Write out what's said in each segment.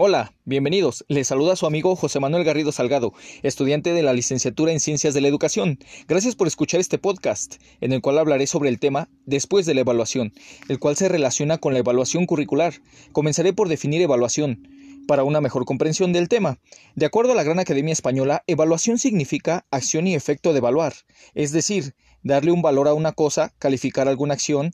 Hola, bienvenidos. Les saluda su amigo José Manuel Garrido Salgado, estudiante de la licenciatura en Ciencias de la Educación. Gracias por escuchar este podcast, en el cual hablaré sobre el tema después de la evaluación, el cual se relaciona con la evaluación curricular. Comenzaré por definir evaluación para una mejor comprensión del tema. De acuerdo a la Gran Academia Española, evaluación significa acción y efecto de evaluar, es decir, darle un valor a una cosa, calificar alguna acción,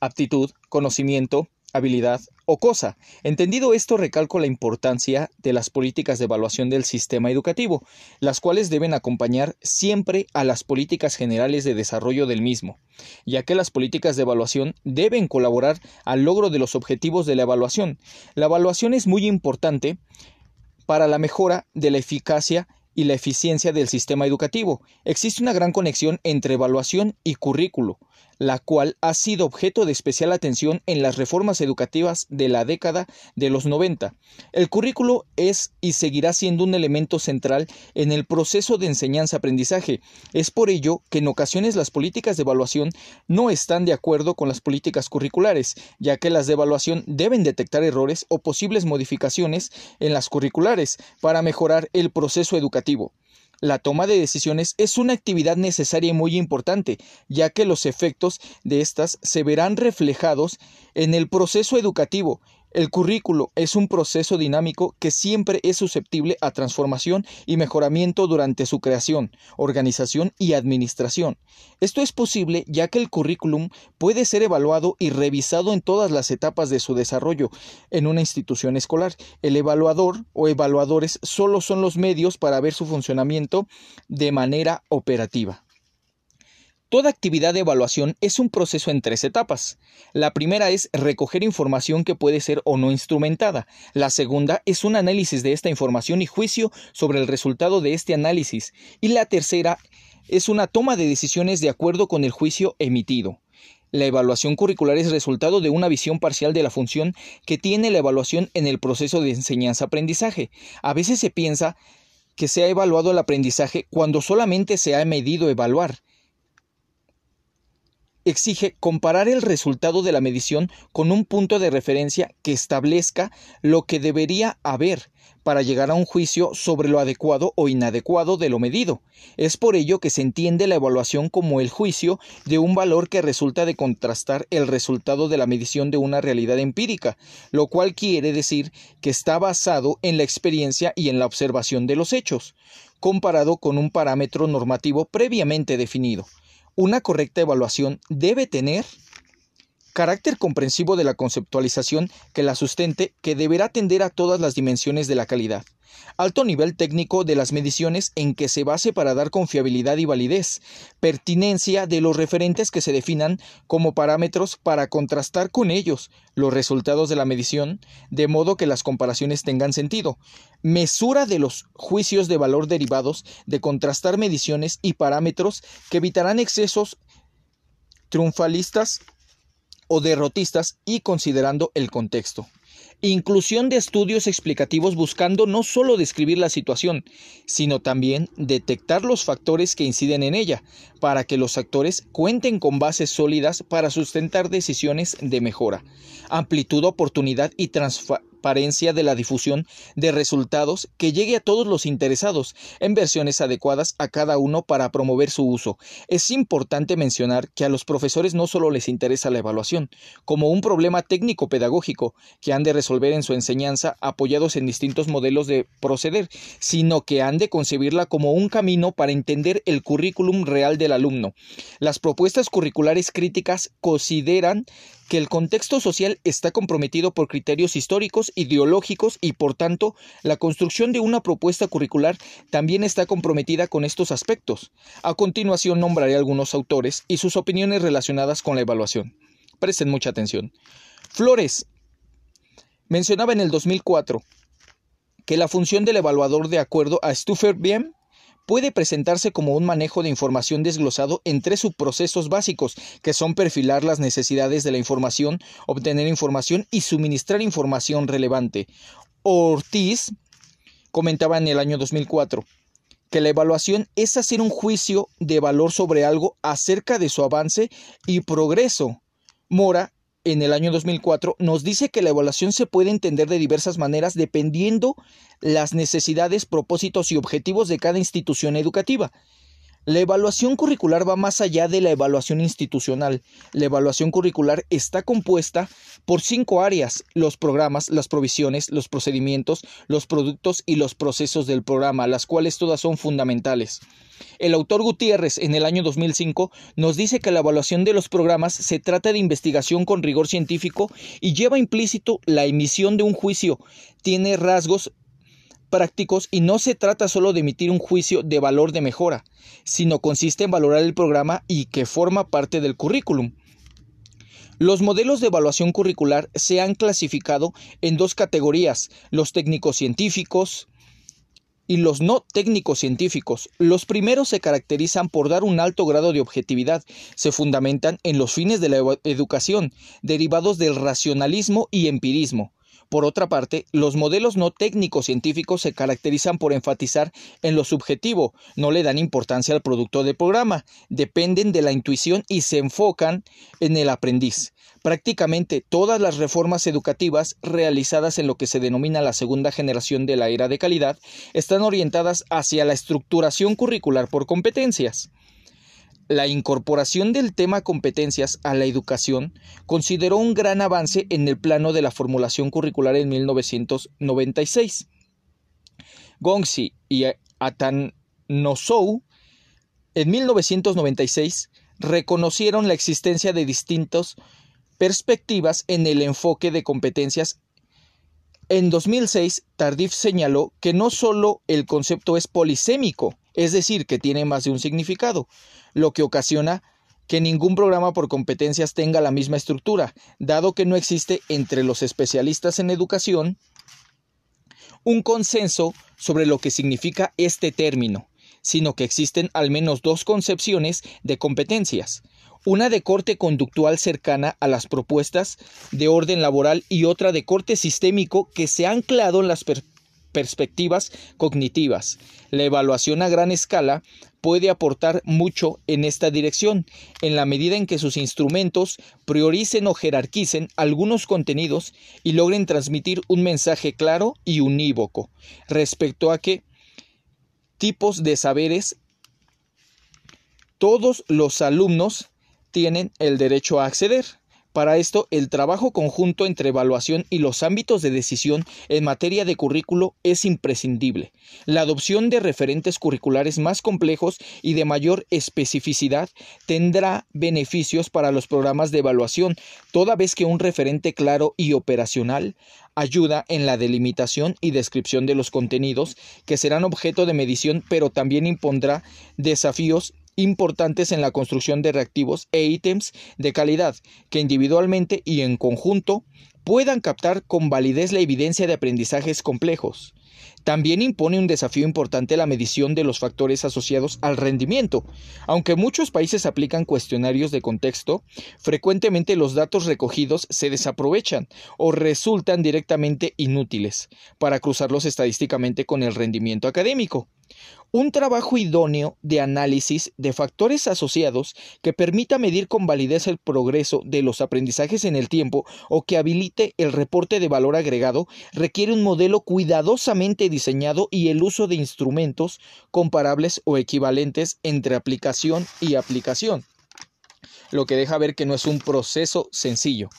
aptitud, conocimiento, habilidad o cosa. Entendido esto, recalco la importancia de las políticas de evaluación del sistema educativo, las cuales deben acompañar siempre a las políticas generales de desarrollo del mismo, ya que las políticas de evaluación deben colaborar al logro de los objetivos de la evaluación. La evaluación es muy importante para la mejora de la eficacia y la eficiencia del sistema educativo. Existe una gran conexión entre evaluación y currículo, la cual ha sido objeto de especial atención en las reformas educativas de la década de los 90. El currículo es y seguirá siendo un elemento central en el proceso de enseñanza-aprendizaje. Es por ello que en ocasiones las políticas de evaluación no están de acuerdo con las políticas curriculares, ya que las de evaluación deben detectar errores o posibles modificaciones en las curriculares para mejorar el proceso educativo la toma de decisiones es una actividad necesaria y muy importante, ya que los efectos de estas se verán reflejados en el proceso educativo el currículo es un proceso dinámico que siempre es susceptible a transformación y mejoramiento durante su creación, organización y administración. Esto es posible ya que el currículum puede ser evaluado y revisado en todas las etapas de su desarrollo en una institución escolar. El evaluador o evaluadores solo son los medios para ver su funcionamiento de manera operativa. Toda actividad de evaluación es un proceso en tres etapas. La primera es recoger información que puede ser o no instrumentada. La segunda es un análisis de esta información y juicio sobre el resultado de este análisis. Y la tercera es una toma de decisiones de acuerdo con el juicio emitido. La evaluación curricular es resultado de una visión parcial de la función que tiene la evaluación en el proceso de enseñanza-aprendizaje. A veces se piensa que se ha evaluado el aprendizaje cuando solamente se ha medido evaluar exige comparar el resultado de la medición con un punto de referencia que establezca lo que debería haber para llegar a un juicio sobre lo adecuado o inadecuado de lo medido. Es por ello que se entiende la evaluación como el juicio de un valor que resulta de contrastar el resultado de la medición de una realidad empírica, lo cual quiere decir que está basado en la experiencia y en la observación de los hechos, comparado con un parámetro normativo previamente definido. Una correcta evaluación debe tener carácter comprensivo de la conceptualización que la sustente que deberá atender a todas las dimensiones de la calidad. Alto nivel técnico de las mediciones en que se base para dar confiabilidad y validez. Pertinencia de los referentes que se definan como parámetros para contrastar con ellos los resultados de la medición, de modo que las comparaciones tengan sentido. Mesura de los juicios de valor derivados de contrastar mediciones y parámetros que evitarán excesos triunfalistas o derrotistas y considerando el contexto. Inclusión de estudios explicativos buscando no solo describir la situación, sino también detectar los factores que inciden en ella, para que los actores cuenten con bases sólidas para sustentar decisiones de mejora. Amplitud, oportunidad y de la difusión de resultados que llegue a todos los interesados en versiones adecuadas a cada uno para promover su uso. Es importante mencionar que a los profesores no solo les interesa la evaluación, como un problema técnico-pedagógico que han de resolver en su enseñanza apoyados en distintos modelos de proceder, sino que han de concebirla como un camino para entender el currículum real del alumno. Las propuestas curriculares críticas consideran que el contexto social está comprometido por criterios históricos, ideológicos y por tanto la construcción de una propuesta curricular también está comprometida con estos aspectos. A continuación nombraré algunos autores y sus opiniones relacionadas con la evaluación. Presten mucha atención. Flores mencionaba en el 2004 que la función del evaluador de acuerdo a Stuffer-Bien puede presentarse como un manejo de información desglosado en tres subprocesos básicos, que son perfilar las necesidades de la información, obtener información y suministrar información relevante. Ortiz comentaba en el año 2004 que la evaluación es hacer un juicio de valor sobre algo acerca de su avance y progreso. Mora en el año 2004, nos dice que la evaluación se puede entender de diversas maneras dependiendo las necesidades, propósitos y objetivos de cada institución educativa. La evaluación curricular va más allá de la evaluación institucional. La evaluación curricular está compuesta por cinco áreas, los programas, las provisiones, los procedimientos, los productos y los procesos del programa, las cuales todas son fundamentales. El autor Gutiérrez en el año 2005 nos dice que la evaluación de los programas se trata de investigación con rigor científico y lleva implícito la emisión de un juicio. Tiene rasgos prácticos y no se trata solo de emitir un juicio de valor de mejora, sino consiste en valorar el programa y que forma parte del currículum. Los modelos de evaluación curricular se han clasificado en dos categorías, los técnicos científicos y los no técnicos científicos. Los primeros se caracterizan por dar un alto grado de objetividad, se fundamentan en los fines de la educación, derivados del racionalismo y empirismo. Por otra parte, los modelos no técnicos científicos se caracterizan por enfatizar en lo subjetivo, no le dan importancia al producto del programa, dependen de la intuición y se enfocan en el aprendiz. Prácticamente todas las reformas educativas realizadas en lo que se denomina la segunda generación de la era de calidad están orientadas hacia la estructuración curricular por competencias. La incorporación del tema competencias a la educación consideró un gran avance en el plano de la formulación curricular en 1996. Gongsi y Atanosou en 1996 reconocieron la existencia de distintas perspectivas en el enfoque de competencias. En 2006, Tardif señaló que no solo el concepto es polisémico, es decir, que tiene más de un significado, lo que ocasiona que ningún programa por competencias tenga la misma estructura, dado que no existe entre los especialistas en educación un consenso sobre lo que significa este término, sino que existen al menos dos concepciones de competencias, una de corte conductual cercana a las propuestas de orden laboral y otra de corte sistémico que se ha anclado en las perspectivas cognitivas. La evaluación a gran escala puede aportar mucho en esta dirección, en la medida en que sus instrumentos prioricen o jerarquicen algunos contenidos y logren transmitir un mensaje claro y unívoco respecto a qué tipos de saberes todos los alumnos tienen el derecho a acceder. Para esto, el trabajo conjunto entre evaluación y los ámbitos de decisión en materia de currículo es imprescindible. La adopción de referentes curriculares más complejos y de mayor especificidad tendrá beneficios para los programas de evaluación, toda vez que un referente claro y operacional ayuda en la delimitación y descripción de los contenidos que serán objeto de medición, pero también impondrá desafíos importantes en la construcción de reactivos e ítems de calidad que individualmente y en conjunto puedan captar con validez la evidencia de aprendizajes complejos. También impone un desafío importante la medición de los factores asociados al rendimiento. Aunque muchos países aplican cuestionarios de contexto, frecuentemente los datos recogidos se desaprovechan o resultan directamente inútiles para cruzarlos estadísticamente con el rendimiento académico. Un trabajo idóneo de análisis de factores asociados que permita medir con validez el progreso de los aprendizajes en el tiempo o que habilite el reporte de valor agregado requiere un modelo cuidadosamente diseñado y el uso de instrumentos comparables o equivalentes entre aplicación y aplicación, lo que deja ver que no es un proceso sencillo.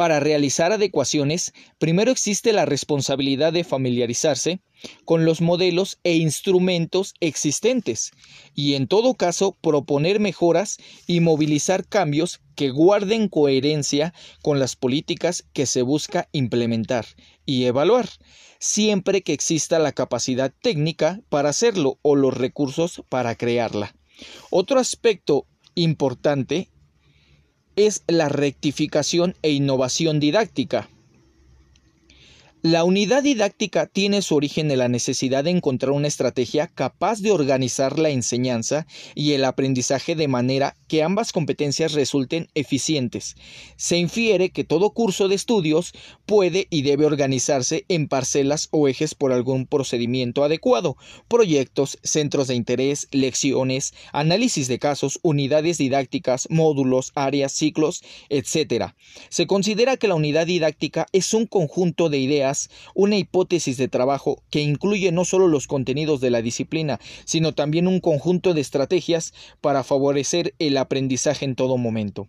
Para realizar adecuaciones, primero existe la responsabilidad de familiarizarse con los modelos e instrumentos existentes y en todo caso proponer mejoras y movilizar cambios que guarden coherencia con las políticas que se busca implementar y evaluar, siempre que exista la capacidad técnica para hacerlo o los recursos para crearla. Otro aspecto importante es la rectificación e innovación didáctica. La unidad didáctica tiene su origen en la necesidad de encontrar una estrategia capaz de organizar la enseñanza y el aprendizaje de manera que ambas competencias resulten eficientes. Se infiere que todo curso de estudios puede y debe organizarse en parcelas o ejes por algún procedimiento adecuado, proyectos, centros de interés, lecciones, análisis de casos, unidades didácticas, módulos, áreas, ciclos, etc. Se considera que la unidad didáctica es un conjunto de ideas, una hipótesis de trabajo que incluye no solo los contenidos de la disciplina, sino también un conjunto de estrategias para favorecer el aprendizaje en todo momento.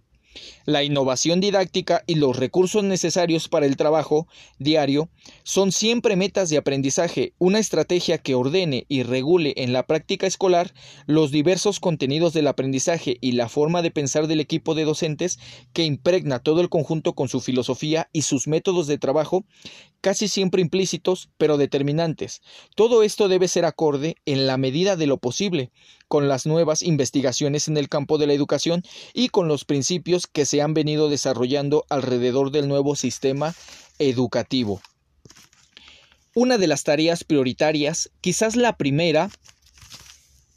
La innovación didáctica y los recursos necesarios para el trabajo diario son siempre metas de aprendizaje, una estrategia que ordene y regule en la práctica escolar los diversos contenidos del aprendizaje y la forma de pensar del equipo de docentes que impregna todo el conjunto con su filosofía y sus métodos de trabajo, casi siempre implícitos pero determinantes. Todo esto debe ser acorde en la medida de lo posible con las nuevas investigaciones en el campo de la educación y con los principios que se han venido desarrollando alrededor del nuevo sistema educativo. Una de las tareas prioritarias, quizás la primera,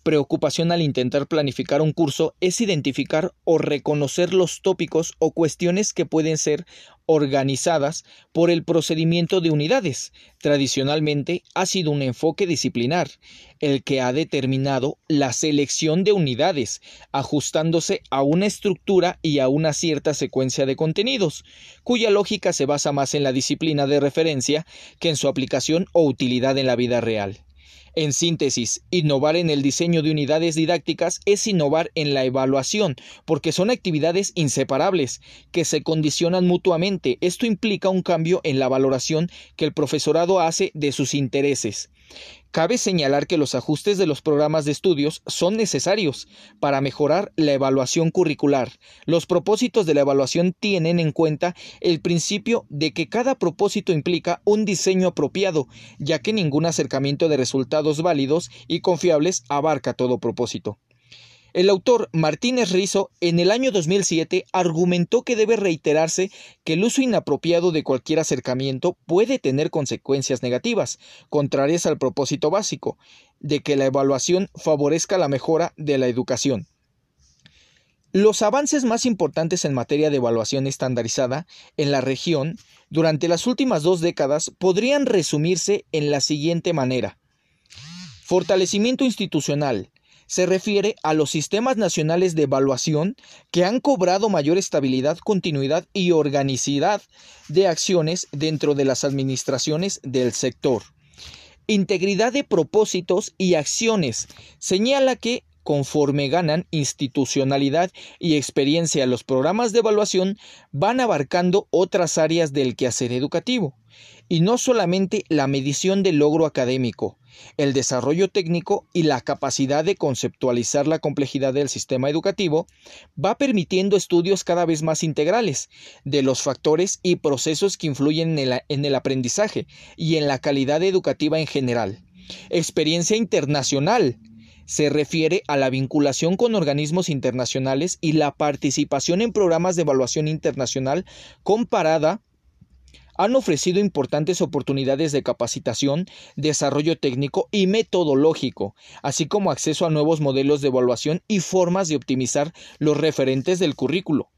preocupación al intentar planificar un curso es identificar o reconocer los tópicos o cuestiones que pueden ser organizadas por el procedimiento de unidades. Tradicionalmente ha sido un enfoque disciplinar el que ha determinado la selección de unidades, ajustándose a una estructura y a una cierta secuencia de contenidos, cuya lógica se basa más en la disciplina de referencia que en su aplicación o utilidad en la vida real. En síntesis, innovar en el diseño de unidades didácticas es innovar en la evaluación, porque son actividades inseparables, que se condicionan mutuamente. Esto implica un cambio en la valoración que el profesorado hace de sus intereses. Cabe señalar que los ajustes de los programas de estudios son necesarios para mejorar la evaluación curricular. Los propósitos de la evaluación tienen en cuenta el principio de que cada propósito implica un diseño apropiado, ya que ningún acercamiento de resultados válidos y confiables abarca todo propósito. El autor Martínez Rizo en el año 2007 argumentó que debe reiterarse que el uso inapropiado de cualquier acercamiento puede tener consecuencias negativas, contrarias al propósito básico, de que la evaluación favorezca la mejora de la educación. Los avances más importantes en materia de evaluación estandarizada en la región durante las últimas dos décadas podrían resumirse en la siguiente manera. Fortalecimiento institucional, se refiere a los sistemas nacionales de evaluación que han cobrado mayor estabilidad, continuidad y organicidad de acciones dentro de las administraciones del sector. Integridad de propósitos y acciones señala que conforme ganan institucionalidad y experiencia los programas de evaluación van abarcando otras áreas del quehacer educativo, y no solamente la medición del logro académico, el desarrollo técnico y la capacidad de conceptualizar la complejidad del sistema educativo va permitiendo estudios cada vez más integrales de los factores y procesos que influyen en el, en el aprendizaje y en la calidad educativa en general. Experiencia internacional se refiere a la vinculación con organismos internacionales y la participación en programas de evaluación internacional comparada han ofrecido importantes oportunidades de capacitación, desarrollo técnico y metodológico, así como acceso a nuevos modelos de evaluación y formas de optimizar los referentes del currículo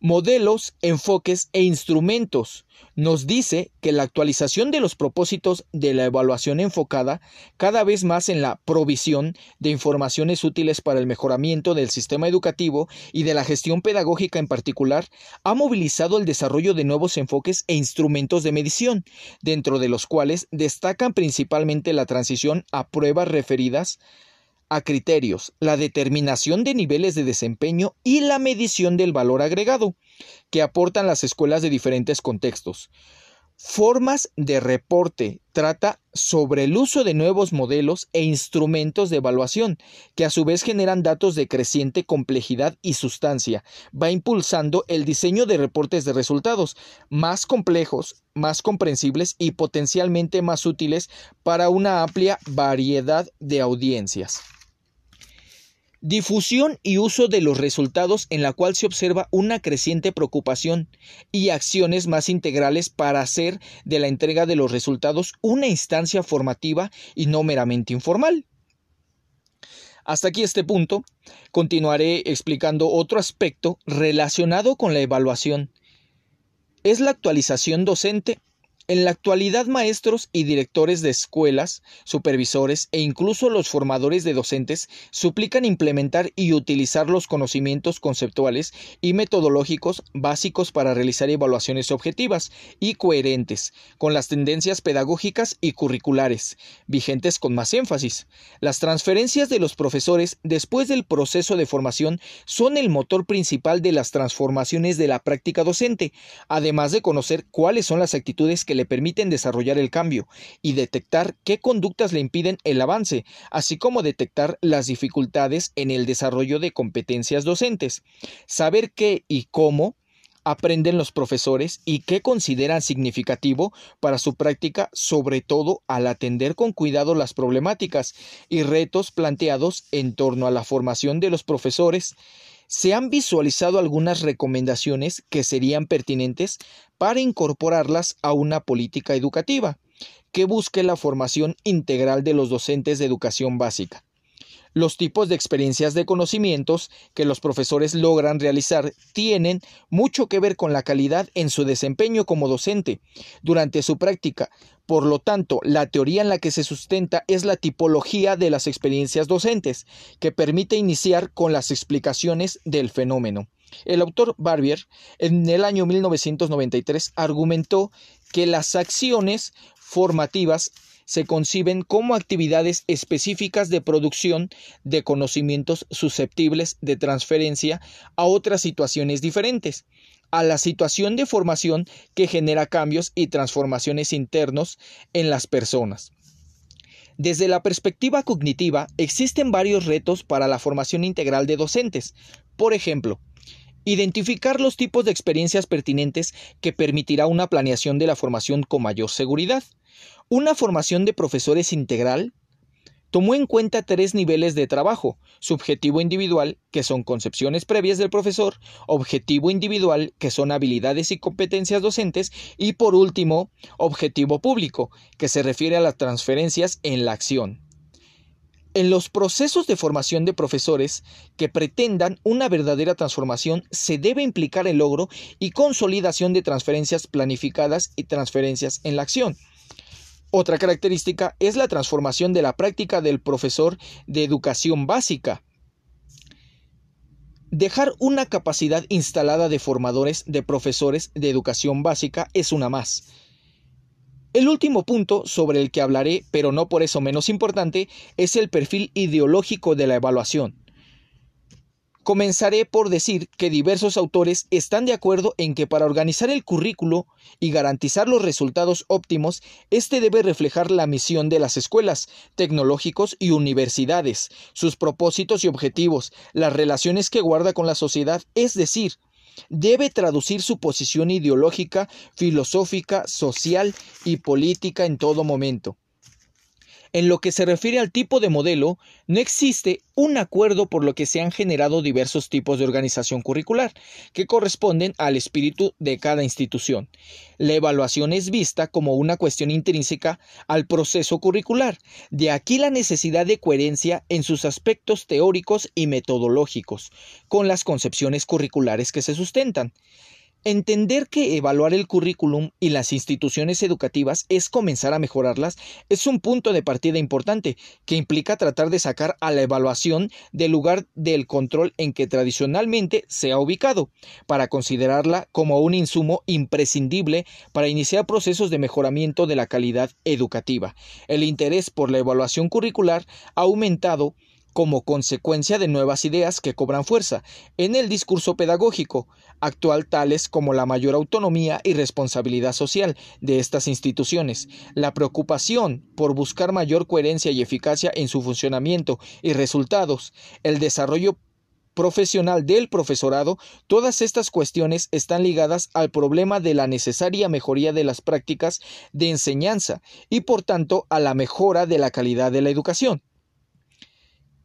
modelos, enfoques e instrumentos. Nos dice que la actualización de los propósitos de la evaluación enfocada cada vez más en la provisión de informaciones útiles para el mejoramiento del sistema educativo y de la gestión pedagógica en particular, ha movilizado el desarrollo de nuevos enfoques e instrumentos de medición, dentro de los cuales destacan principalmente la transición a pruebas referidas a criterios, la determinación de niveles de desempeño y la medición del valor agregado que aportan las escuelas de diferentes contextos. Formas de reporte trata sobre el uso de nuevos modelos e instrumentos de evaluación, que a su vez generan datos de creciente complejidad y sustancia. Va impulsando el diseño de reportes de resultados más complejos, más comprensibles y potencialmente más útiles para una amplia variedad de audiencias. Difusión y uso de los resultados en la cual se observa una creciente preocupación y acciones más integrales para hacer de la entrega de los resultados una instancia formativa y no meramente informal. Hasta aquí este punto. Continuaré explicando otro aspecto relacionado con la evaluación. Es la actualización docente en la actualidad, maestros y directores de escuelas, supervisores e incluso los formadores de docentes suplican implementar y utilizar los conocimientos conceptuales y metodológicos básicos para realizar evaluaciones objetivas y coherentes con las tendencias pedagógicas y curriculares, vigentes con más énfasis. Las transferencias de los profesores después del proceso de formación son el motor principal de las transformaciones de la práctica docente, además de conocer cuáles son las actitudes que le permiten desarrollar el cambio y detectar qué conductas le impiden el avance, así como detectar las dificultades en el desarrollo de competencias docentes. Saber qué y cómo aprenden los profesores y qué consideran significativo para su práctica, sobre todo al atender con cuidado las problemáticas y retos planteados en torno a la formación de los profesores se han visualizado algunas recomendaciones que serían pertinentes para incorporarlas a una política educativa que busque la formación integral de los docentes de educación básica. Los tipos de experiencias de conocimientos que los profesores logran realizar tienen mucho que ver con la calidad en su desempeño como docente durante su práctica. Por lo tanto, la teoría en la que se sustenta es la tipología de las experiencias docentes, que permite iniciar con las explicaciones del fenómeno. El autor Barbier, en el año 1993, argumentó que las acciones formativas se conciben como actividades específicas de producción de conocimientos susceptibles de transferencia a otras situaciones diferentes, a la situación de formación que genera cambios y transformaciones internos en las personas. Desde la perspectiva cognitiva, existen varios retos para la formación integral de docentes. Por ejemplo, identificar los tipos de experiencias pertinentes que permitirá una planeación de la formación con mayor seguridad. Una formación de profesores integral tomó en cuenta tres niveles de trabajo, subjetivo individual, que son concepciones previas del profesor, objetivo individual, que son habilidades y competencias docentes, y por último, objetivo público, que se refiere a las transferencias en la acción. En los procesos de formación de profesores que pretendan una verdadera transformación se debe implicar el logro y consolidación de transferencias planificadas y transferencias en la acción. Otra característica es la transformación de la práctica del profesor de educación básica. Dejar una capacidad instalada de formadores de profesores de educación básica es una más. El último punto sobre el que hablaré, pero no por eso menos importante, es el perfil ideológico de la evaluación. Comenzaré por decir que diversos autores están de acuerdo en que para organizar el currículo y garantizar los resultados óptimos, este debe reflejar la misión de las escuelas, tecnológicos y universidades, sus propósitos y objetivos, las relaciones que guarda con la sociedad, es decir, debe traducir su posición ideológica, filosófica, social y política en todo momento. En lo que se refiere al tipo de modelo, no existe un acuerdo por lo que se han generado diversos tipos de organización curricular, que corresponden al espíritu de cada institución. La evaluación es vista como una cuestión intrínseca al proceso curricular, de aquí la necesidad de coherencia en sus aspectos teóricos y metodológicos, con las concepciones curriculares que se sustentan. Entender que evaluar el currículum y las instituciones educativas es comenzar a mejorarlas es un punto de partida importante que implica tratar de sacar a la evaluación del lugar del control en que tradicionalmente se ha ubicado, para considerarla como un insumo imprescindible para iniciar procesos de mejoramiento de la calidad educativa. El interés por la evaluación curricular ha aumentado como consecuencia de nuevas ideas que cobran fuerza en el discurso pedagógico actual tales como la mayor autonomía y responsabilidad social de estas instituciones, la preocupación por buscar mayor coherencia y eficacia en su funcionamiento y resultados, el desarrollo profesional del profesorado, todas estas cuestiones están ligadas al problema de la necesaria mejoría de las prácticas de enseñanza y por tanto a la mejora de la calidad de la educación.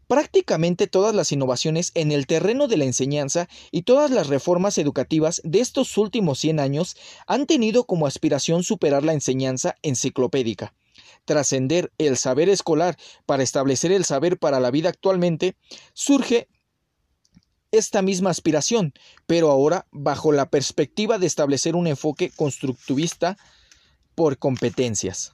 Prácticamente todas las innovaciones en el terreno de la enseñanza y todas las reformas educativas de estos últimos 100 años han tenido como aspiración superar la enseñanza enciclopédica, trascender el saber escolar para establecer el saber para la vida actualmente, surge esta misma aspiración, pero ahora bajo la perspectiva de establecer un enfoque constructivista por competencias.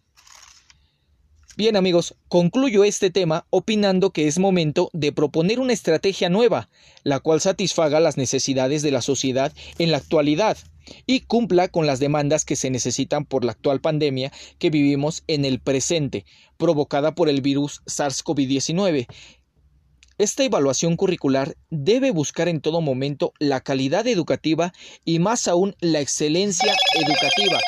Bien amigos, concluyo este tema opinando que es momento de proponer una estrategia nueva, la cual satisfaga las necesidades de la sociedad en la actualidad y cumpla con las demandas que se necesitan por la actual pandemia que vivimos en el presente, provocada por el virus SARS-CoV-19. Esta evaluación curricular debe buscar en todo momento la calidad educativa y más aún la excelencia educativa